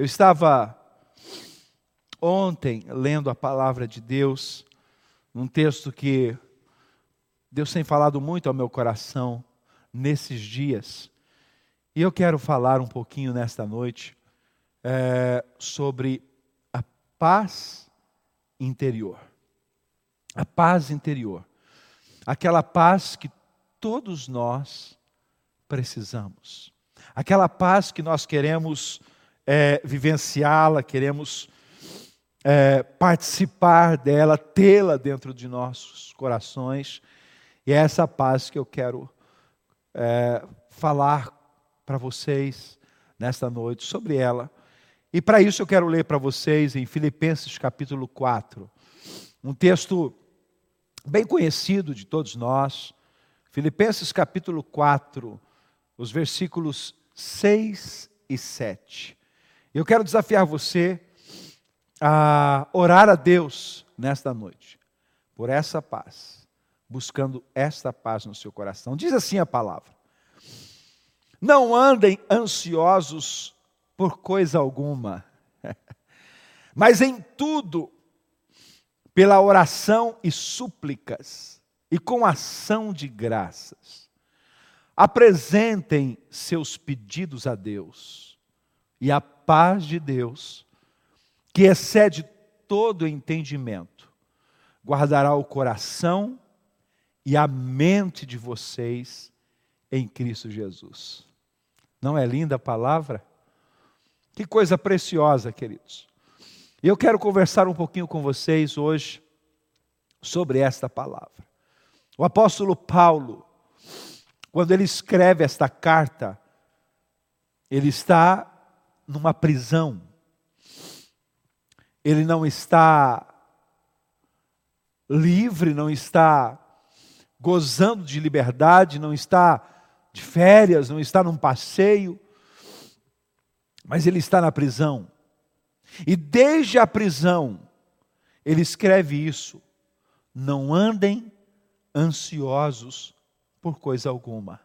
Eu estava ontem lendo a palavra de Deus, num texto que Deus tem falado muito ao meu coração nesses dias. E eu quero falar um pouquinho nesta noite é, sobre a paz interior. A paz interior. Aquela paz que todos nós precisamos. Aquela paz que nós queremos é, vivenciá-la, queremos é, participar dela, tê-la dentro de nossos corações. E é essa paz que eu quero é, falar para vocês nesta noite sobre ela. E para isso eu quero ler para vocês em Filipenses capítulo 4, um texto bem conhecido de todos nós. Filipenses capítulo 4, os versículos 6 e 7. Eu quero desafiar você a orar a Deus nesta noite, por essa paz, buscando esta paz no seu coração. Diz assim a palavra: Não andem ansiosos por coisa alguma, mas em tudo, pela oração e súplicas, e com ação de graças, apresentem seus pedidos a Deus, e a paz de Deus, que excede todo entendimento, guardará o coração e a mente de vocês em Cristo Jesus. Não é linda a palavra? Que coisa preciosa, queridos. Eu quero conversar um pouquinho com vocês hoje sobre esta palavra. O apóstolo Paulo, quando ele escreve esta carta, ele está numa prisão. Ele não está livre, não está gozando de liberdade, não está de férias, não está num passeio mas ele está na prisão. E desde a prisão, ele escreve isso: não andem ansiosos por coisa alguma.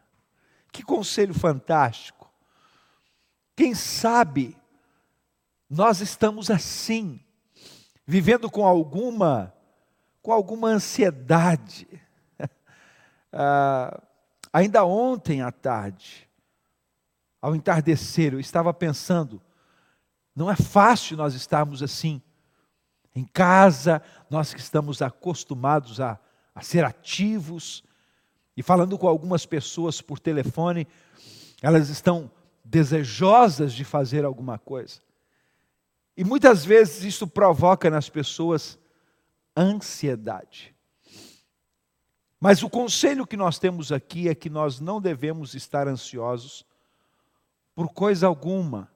Que conselho fantástico. Quem sabe nós estamos assim, vivendo com alguma com alguma ansiedade. ah, ainda ontem à tarde, ao entardecer, eu estava pensando, não é fácil nós estarmos assim, em casa, nós que estamos acostumados a, a ser ativos, e falando com algumas pessoas por telefone, elas estão desejosas de fazer alguma coisa. E muitas vezes isso provoca nas pessoas ansiedade. Mas o conselho que nós temos aqui é que nós não devemos estar ansiosos por coisa alguma.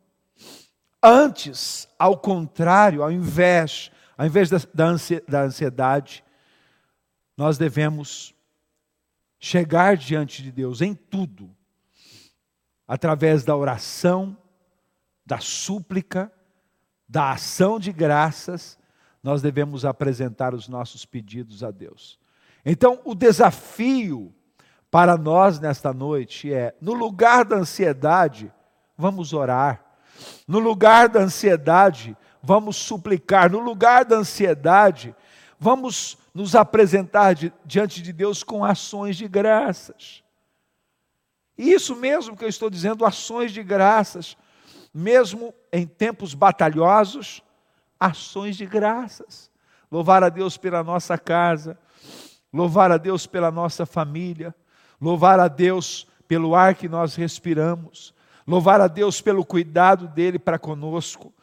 Antes, ao contrário, ao invés, ao invés da ansiedade, nós devemos chegar diante de Deus em tudo, através da oração, da súplica, da ação de graças, nós devemos apresentar os nossos pedidos a Deus. Então, o desafio para nós nesta noite é, no lugar da ansiedade, vamos orar. No lugar da ansiedade, vamos suplicar. No lugar da ansiedade, vamos nos apresentar diante de Deus com ações de graças. E isso mesmo que eu estou dizendo, ações de graças, mesmo em tempos batalhosos, ações de graças. Louvar a Deus pela nossa casa, louvar a Deus pela nossa família, louvar a Deus pelo ar que nós respiramos, louvar a Deus pelo cuidado dele para conosco.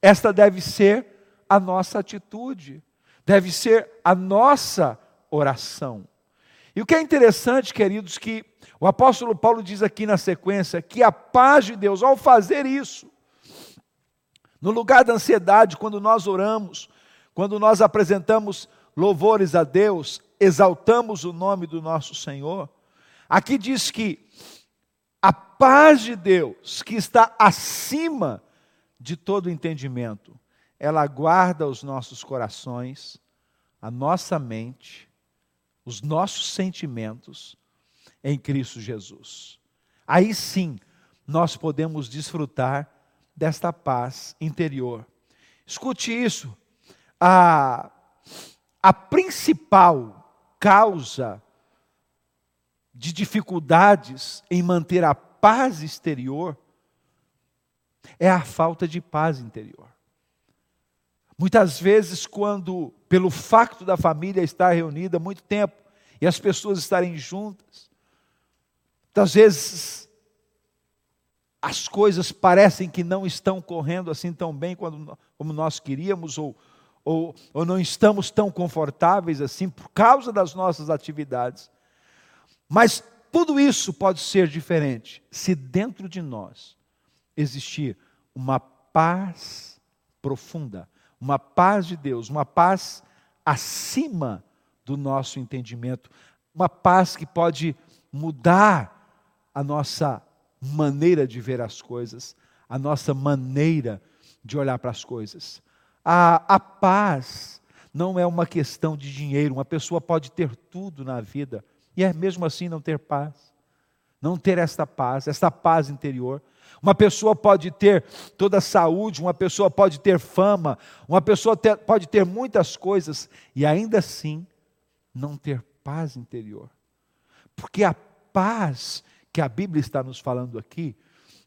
Esta deve ser a nossa atitude, deve ser a nossa oração. E o que é interessante, queridos, que o apóstolo Paulo diz aqui na sequência que a paz de Deus, ao fazer isso, no lugar da ansiedade, quando nós oramos, quando nós apresentamos louvores a Deus, exaltamos o nome do nosso Senhor, aqui diz que a paz de Deus, que está acima de todo entendimento, ela guarda os nossos corações, a nossa mente, os nossos sentimentos em Cristo Jesus. Aí sim, nós podemos desfrutar desta paz interior. Escute isso. A, a principal causa de dificuldades em manter a paz exterior é a falta de paz interior. Muitas vezes, quando, pelo facto da família estar reunida há muito tempo e as pessoas estarem juntas, muitas vezes as coisas parecem que não estão correndo assim tão bem quando, como nós queríamos, ou, ou, ou não estamos tão confortáveis assim por causa das nossas atividades. Mas tudo isso pode ser diferente se dentro de nós existir uma paz profunda, uma paz de Deus, uma paz acima do nosso entendimento, uma paz que pode mudar a nossa maneira de ver as coisas, a nossa maneira de olhar para as coisas. A, a paz não é uma questão de dinheiro, uma pessoa pode ter tudo na vida e é mesmo assim não ter paz, não ter esta paz, esta paz interior. Uma pessoa pode ter toda a saúde, uma pessoa pode ter fama, uma pessoa ter, pode ter muitas coisas e ainda assim não ter paz interior. Porque a paz que a Bíblia está nos falando aqui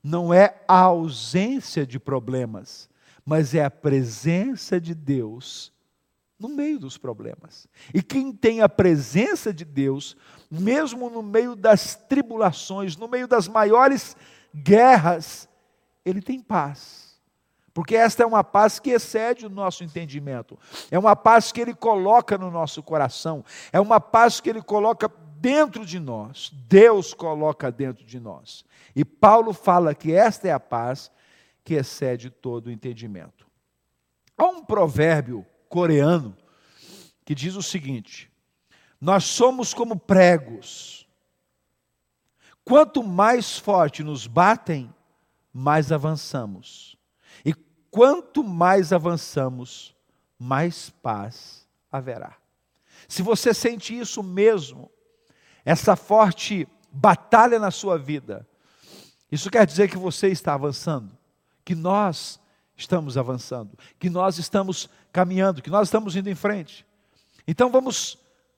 não é a ausência de problemas, mas é a presença de Deus no meio dos problemas. E quem tem a presença de Deus, mesmo no meio das tribulações, no meio das maiores guerras, ele tem paz. Porque esta é uma paz que excede o nosso entendimento. É uma paz que ele coloca no nosso coração. É uma paz que ele coloca dentro de nós. Deus coloca dentro de nós. E Paulo fala que esta é a paz que excede todo o entendimento. Há um provérbio coreano que diz o seguinte: Nós somos como pregos. Quanto mais forte nos batem, mais avançamos. E quanto mais avançamos, mais paz haverá. Se você sente isso mesmo, essa forte batalha na sua vida, isso quer dizer que você está avançando, que nós estamos avançando, que nós estamos caminhando, que nós estamos indo em frente. Então vamos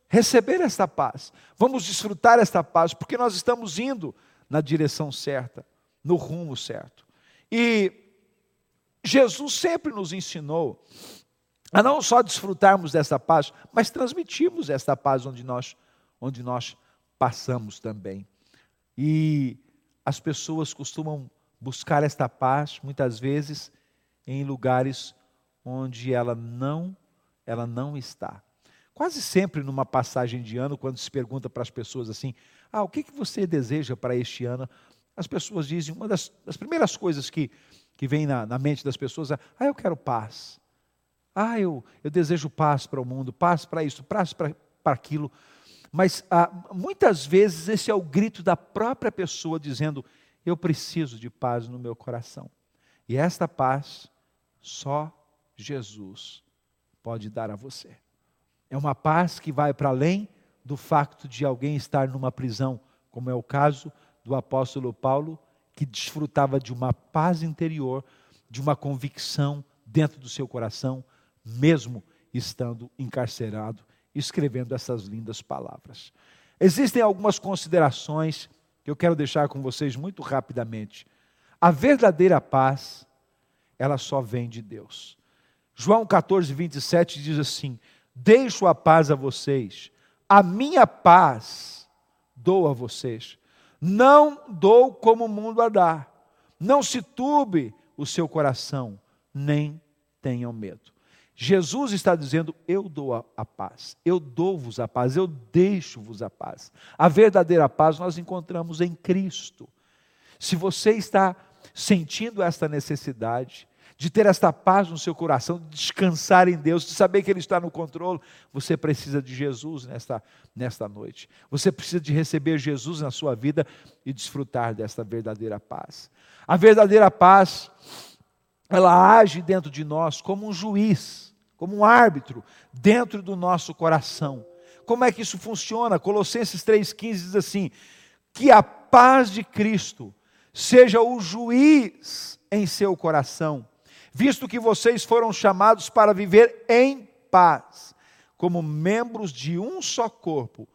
receber esta paz, vamos desfrutar esta paz, porque nós estamos indo na direção certa, no rumo certo. E Jesus sempre nos ensinou a não só desfrutarmos dessa paz, mas transmitirmos esta paz onde nós, onde nós passamos também. E as pessoas costumam buscar esta paz, muitas vezes, em lugares onde ela não, ela não está. Quase sempre numa passagem de ano, quando se pergunta para as pessoas assim: "Ah, o que que você deseja para este ano?", as pessoas dizem uma das, das primeiras coisas que que vem na, na mente das pessoas é: "Ah, eu quero paz". Ah, eu, eu desejo paz para o mundo, paz para isso, paz para, aquilo. Mas ah, muitas vezes esse é o grito da própria pessoa dizendo: Eu preciso de paz no meu coração. E esta paz só Jesus pode dar a você. É uma paz que vai para além do facto de alguém estar numa prisão, como é o caso do apóstolo Paulo, que desfrutava de uma paz interior, de uma convicção dentro do seu coração, mesmo estando encarcerado, escrevendo essas lindas palavras. Existem algumas considerações que eu quero deixar com vocês muito rapidamente. A verdadeira paz ela só vem de Deus. João 14, 27 diz assim: Deixo a paz a vocês, a minha paz dou a vocês. Não dou como o mundo a dá. Não se turbe o seu coração, nem tenham medo. Jesus está dizendo: Eu dou a, a paz, eu dou-vos a paz, eu deixo-vos a paz. A verdadeira paz nós encontramos em Cristo. Se você está sentindo esta necessidade, de ter esta paz no seu coração, de descansar em Deus, de saber que Ele está no controle, você precisa de Jesus nesta, nesta noite. Você precisa de receber Jesus na sua vida e desfrutar desta verdadeira paz. A verdadeira paz, ela age dentro de nós como um juiz, como um árbitro, dentro do nosso coração. Como é que isso funciona? Colossenses 3,15 diz assim: que a paz de Cristo seja o juiz em seu coração, visto que vocês foram chamados para viver em paz, como membros de um só corpo,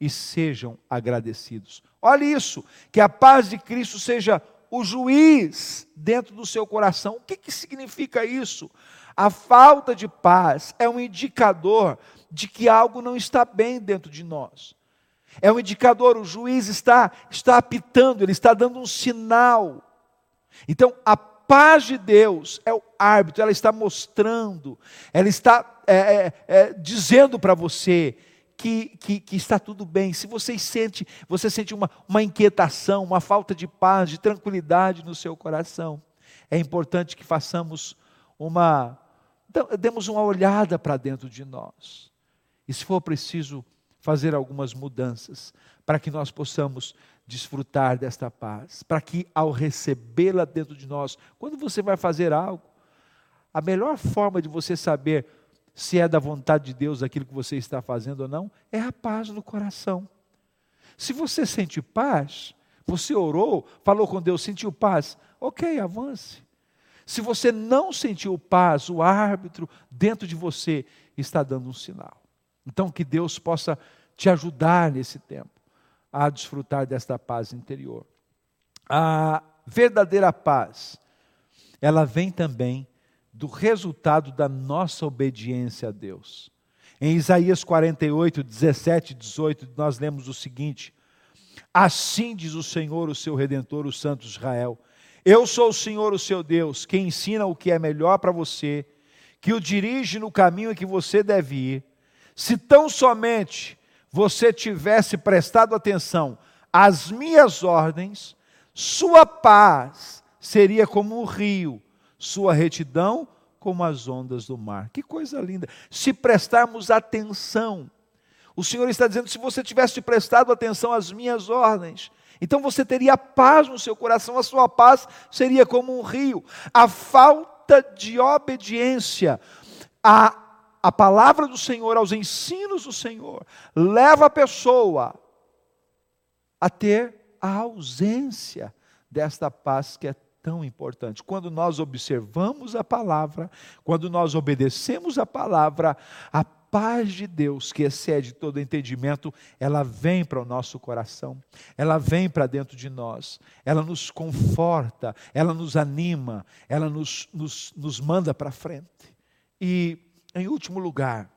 e sejam agradecidos. Olha isso, que a paz de Cristo seja o juiz dentro do seu coração. O que, que significa isso? A falta de paz é um indicador de que algo não está bem dentro de nós. É um indicador, o juiz está, está apitando, ele está dando um sinal. Então, a paz de Deus é o árbitro, ela está mostrando, ela está é, é, é, dizendo para você que, que, que, está tudo bem. Se você sente, você sente uma, uma inquietação, uma falta de paz, de tranquilidade no seu coração, é importante que façamos uma, demos uma olhada para dentro de nós. E se for preciso fazer algumas mudanças, para que nós possamos desfrutar desta paz, para que ao recebê-la dentro de nós, quando você vai fazer algo, a melhor forma de você saber se é da vontade de Deus aquilo que você está fazendo ou não, é a paz no coração. Se você sente paz, você orou, falou com Deus, sentiu paz, ok, avance. Se você não sentiu paz, o árbitro dentro de você está dando um sinal. Então, que Deus possa te ajudar nesse tempo a desfrutar desta paz interior. A verdadeira paz, ela vem também do resultado da nossa obediência a Deus. Em Isaías 48, 17 e 18, nós lemos o seguinte: Assim diz o Senhor, o seu redentor, o Santo Israel: Eu sou o Senhor, o seu Deus, que ensina o que é melhor para você, que o dirige no caminho em que você deve ir. Se tão somente você tivesse prestado atenção às minhas ordens, sua paz seria como um rio sua retidão como as ondas do mar. Que coisa linda! Se prestarmos atenção, o Senhor está dizendo: se você tivesse prestado atenção às minhas ordens, então você teria paz no seu coração, a sua paz seria como um rio. A falta de obediência à, à palavra do Senhor, aos ensinos do Senhor, leva a pessoa a ter a ausência desta paz que é tão importante. Quando nós observamos a palavra, quando nós obedecemos a palavra, a paz de Deus, que excede todo entendimento, ela vem para o nosso coração, ela vem para dentro de nós, ela nos conforta, ela nos anima, ela nos, nos, nos manda para frente. E, em último lugar,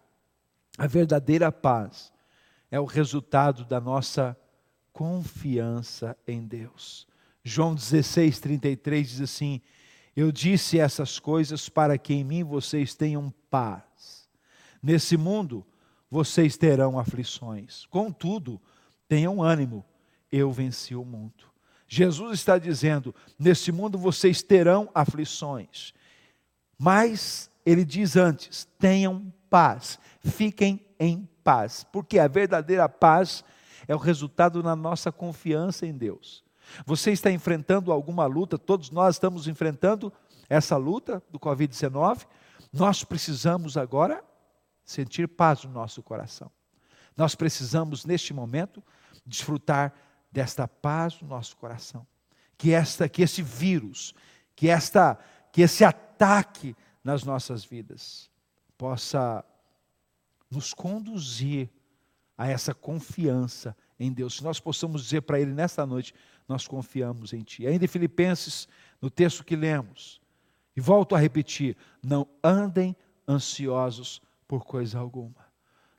a verdadeira paz é o resultado da nossa confiança em Deus. João 16, 33 diz assim: Eu disse essas coisas para que em mim vocês tenham paz. Nesse mundo vocês terão aflições. Contudo, tenham ânimo, eu venci o mundo. Jesus está dizendo: nesse mundo vocês terão aflições. Mas ele diz antes: tenham paz, fiquem em paz, porque a verdadeira paz é o resultado da nossa confiança em Deus. Você está enfrentando alguma luta, todos nós estamos enfrentando essa luta do Covid-19. Nós precisamos agora sentir paz no nosso coração. Nós precisamos, neste momento, desfrutar desta paz no nosso coração. Que, esta, que esse vírus, que, esta, que esse ataque nas nossas vidas possa nos conduzir a essa confiança em Deus. Se nós possamos dizer para Ele nesta noite: nós confiamos em Ti. Ainda em Filipenses, no texto que lemos, e volto a repetir: não andem ansiosos por coisa alguma.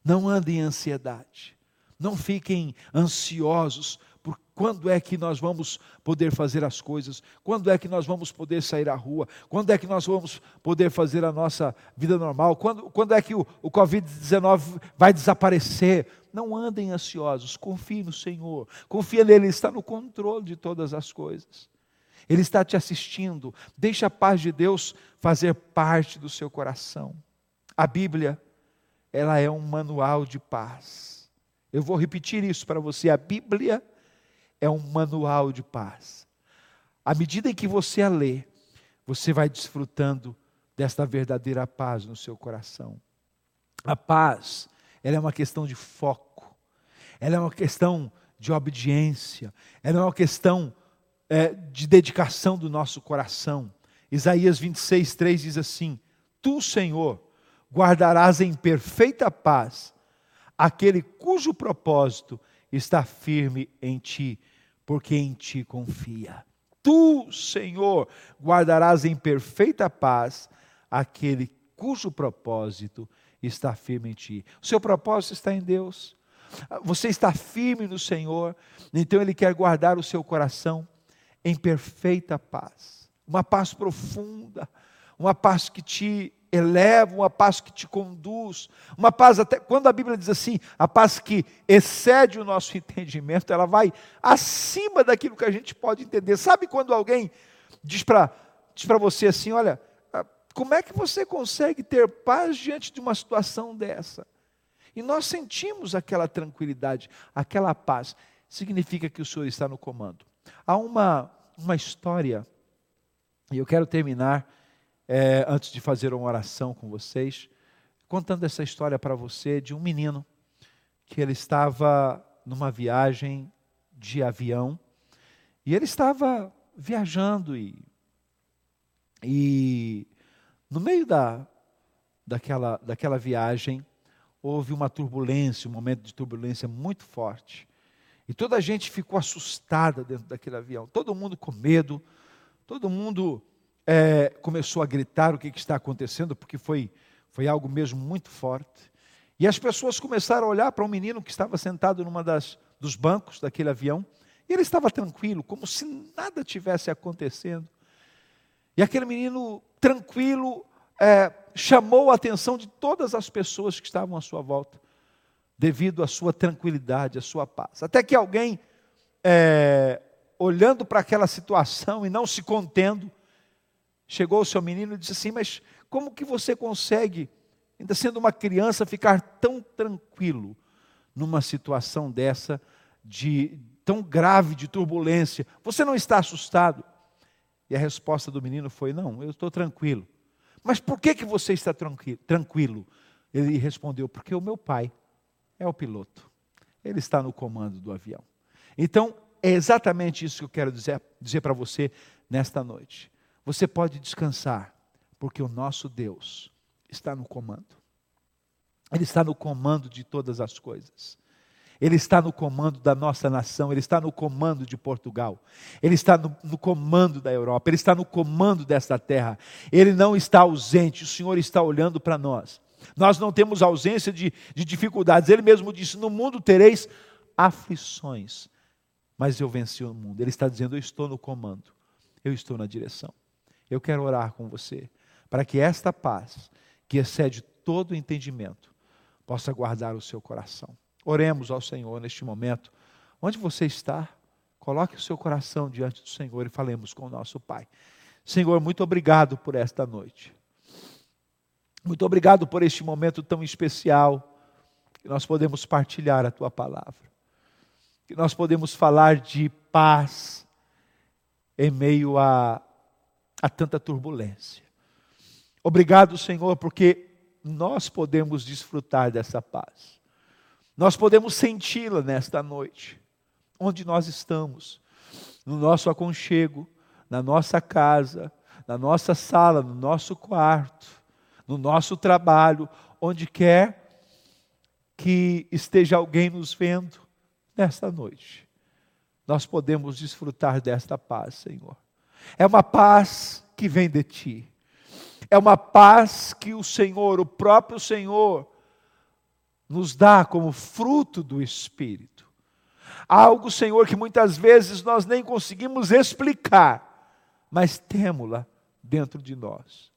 Não andem em ansiedade. Não fiquem ansiosos por quando é que nós vamos poder fazer as coisas, quando é que nós vamos poder sair à rua, quando é que nós vamos poder fazer a nossa vida normal, quando, quando é que o, o Covid-19 vai desaparecer. Não andem ansiosos, confie no Senhor, confia nele, Ele está no controle de todas as coisas. Ele está te assistindo, deixa a paz de Deus fazer parte do seu coração. A Bíblia, ela é um manual de paz. Eu vou repetir isso para você. A Bíblia é um manual de paz. À medida em que você a lê, você vai desfrutando desta verdadeira paz no seu coração. A paz, ela é uma questão de foco, ela é uma questão de obediência, ela é uma questão é, de dedicação do nosso coração. Isaías 26, 3 diz assim: Tu, Senhor, guardarás em perfeita paz aquele cujo propósito está firme em ti, porque em ti confia. Tu, Senhor, guardarás em perfeita paz aquele cujo propósito está firme em ti. O seu propósito está em Deus. Você está firme no Senhor, então Ele quer guardar o seu coração em perfeita paz. Uma paz profunda, uma paz que te eleva, uma paz que te conduz, uma paz até quando a Bíblia diz assim, a paz que excede o nosso entendimento, ela vai acima daquilo que a gente pode entender. Sabe quando alguém diz para diz para você assim, olha, ah, como é que você consegue ter paz diante de uma situação dessa? E nós sentimos aquela tranquilidade, aquela paz. Significa que o Senhor está no comando. Há uma, uma história, e eu quero terminar é, antes de fazer uma oração com vocês, contando essa história para você de um menino que ele estava numa viagem de avião e ele estava viajando e, e no meio da, daquela, daquela viagem houve uma turbulência, um momento de turbulência muito forte. E toda a gente ficou assustada dentro daquele avião, todo mundo com medo, todo mundo é, começou a gritar o que, que está acontecendo, porque foi, foi algo mesmo muito forte. E as pessoas começaram a olhar para um menino que estava sentado numa das dos bancos daquele avião, e ele estava tranquilo, como se nada tivesse acontecendo. E aquele menino tranquilo é, chamou a atenção de todas as pessoas que estavam à sua volta, devido à sua tranquilidade, à sua paz. Até que alguém, é, olhando para aquela situação e não se contendo, chegou o seu menino e disse assim: Mas como que você consegue, ainda sendo uma criança, ficar tão tranquilo numa situação dessa, de tão grave de turbulência? Você não está assustado? E a resposta do menino foi: Não, eu estou tranquilo. Mas por que, que você está tranquilo? Ele respondeu: Porque o meu pai é o piloto. Ele está no comando do avião. Então, é exatamente isso que eu quero dizer, dizer para você nesta noite. Você pode descansar, porque o nosso Deus está no comando. Ele está no comando de todas as coisas. Ele está no comando da nossa nação, Ele está no comando de Portugal, Ele está no, no, comando da Europa, Ele está no comando desta terra. Ele não está ausente, o Senhor está olhando para nós. Nós não temos ausência de, de dificuldades. Ele mesmo disse: No mundo tereis aflições, mas eu venci o mundo. Ele está dizendo: Eu estou no comando, eu estou na direção. Eu quero orar com você, para que esta paz, que excede todo entendimento, possa guardar o seu coração. Oremos ao Senhor neste momento. Onde você está, coloque o seu coração diante do Senhor e falemos com o nosso Pai. Senhor, muito obrigado por esta noite. Muito obrigado por este momento tão especial que nós podemos partilhar a tua palavra. Que nós podemos falar de paz em meio a a tanta turbulência. Obrigado, Senhor, porque nós podemos desfrutar dessa paz. Nós podemos senti-la nesta noite, onde nós estamos, no nosso aconchego, na nossa casa, na nossa sala, no nosso quarto, no nosso trabalho, onde quer que esteja alguém nos vendo nesta noite. Nós podemos desfrutar desta paz, Senhor. É uma paz que vem de ti. É uma paz que o Senhor, o próprio Senhor, nos dá como fruto do Espírito. Algo, Senhor, que muitas vezes nós nem conseguimos explicar, mas temos-la dentro de nós.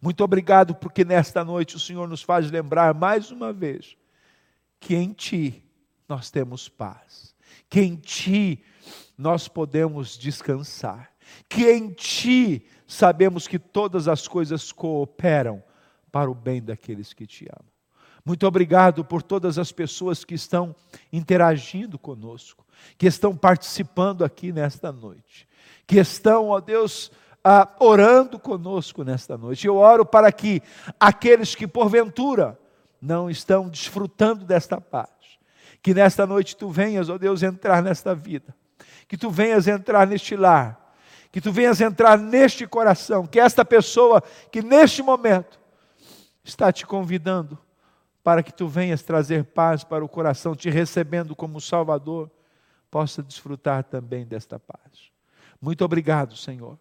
Muito obrigado, porque nesta noite o Senhor nos faz lembrar mais uma vez que em Ti nós temos paz, que em Ti nós podemos descansar que em Ti sabemos que todas as coisas cooperam para o bem daqueles que te amam. Muito obrigado por todas as pessoas que estão interagindo conosco, que estão participando aqui nesta noite, que estão, ó Deus, ah, orando conosco nesta noite. Eu oro para que aqueles que porventura não estão desfrutando desta paz, que nesta noite tu venhas, ó Deus, entrar nesta vida, que tu venhas entrar neste lar que tu venhas entrar neste coração, que esta pessoa que neste momento está te convidando para que tu venhas trazer paz para o coração, te recebendo como Salvador, possa desfrutar também desta paz. Muito obrigado, Senhor.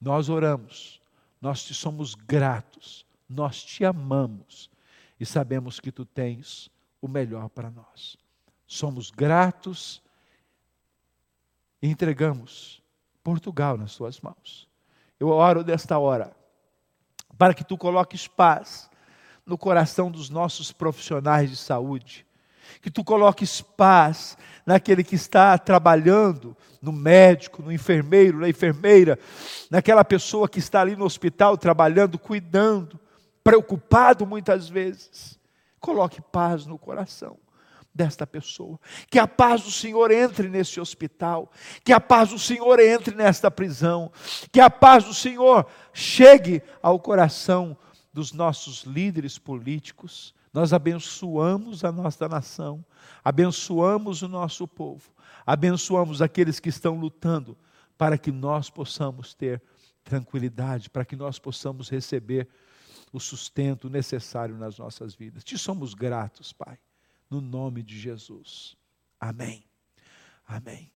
Nós oramos, nós te somos gratos, nós te amamos e sabemos que tu tens o melhor para nós. Somos gratos e entregamos Portugal nas tuas mãos. Eu oro desta hora para que tu coloques paz no coração dos nossos profissionais de saúde, que tu coloques paz naquele que está trabalhando, no médico, no enfermeiro, na enfermeira, naquela pessoa que está ali no hospital trabalhando, cuidando, preocupado muitas vezes. Coloque paz no coração desta pessoa. Que a paz do Senhor entre nesse hospital, que a paz do Senhor entre nesta prisão, que a paz do Senhor chegue ao coração dos nossos líderes políticos. Nós abençoamos a nossa nação, abençoamos o nosso povo, abençoamos aqueles que estão lutando para que nós possamos ter tranquilidade, para que nós possamos receber o sustento necessário nas nossas vidas. Te somos gratos, Pai no nome de Jesus. Amém. Amém.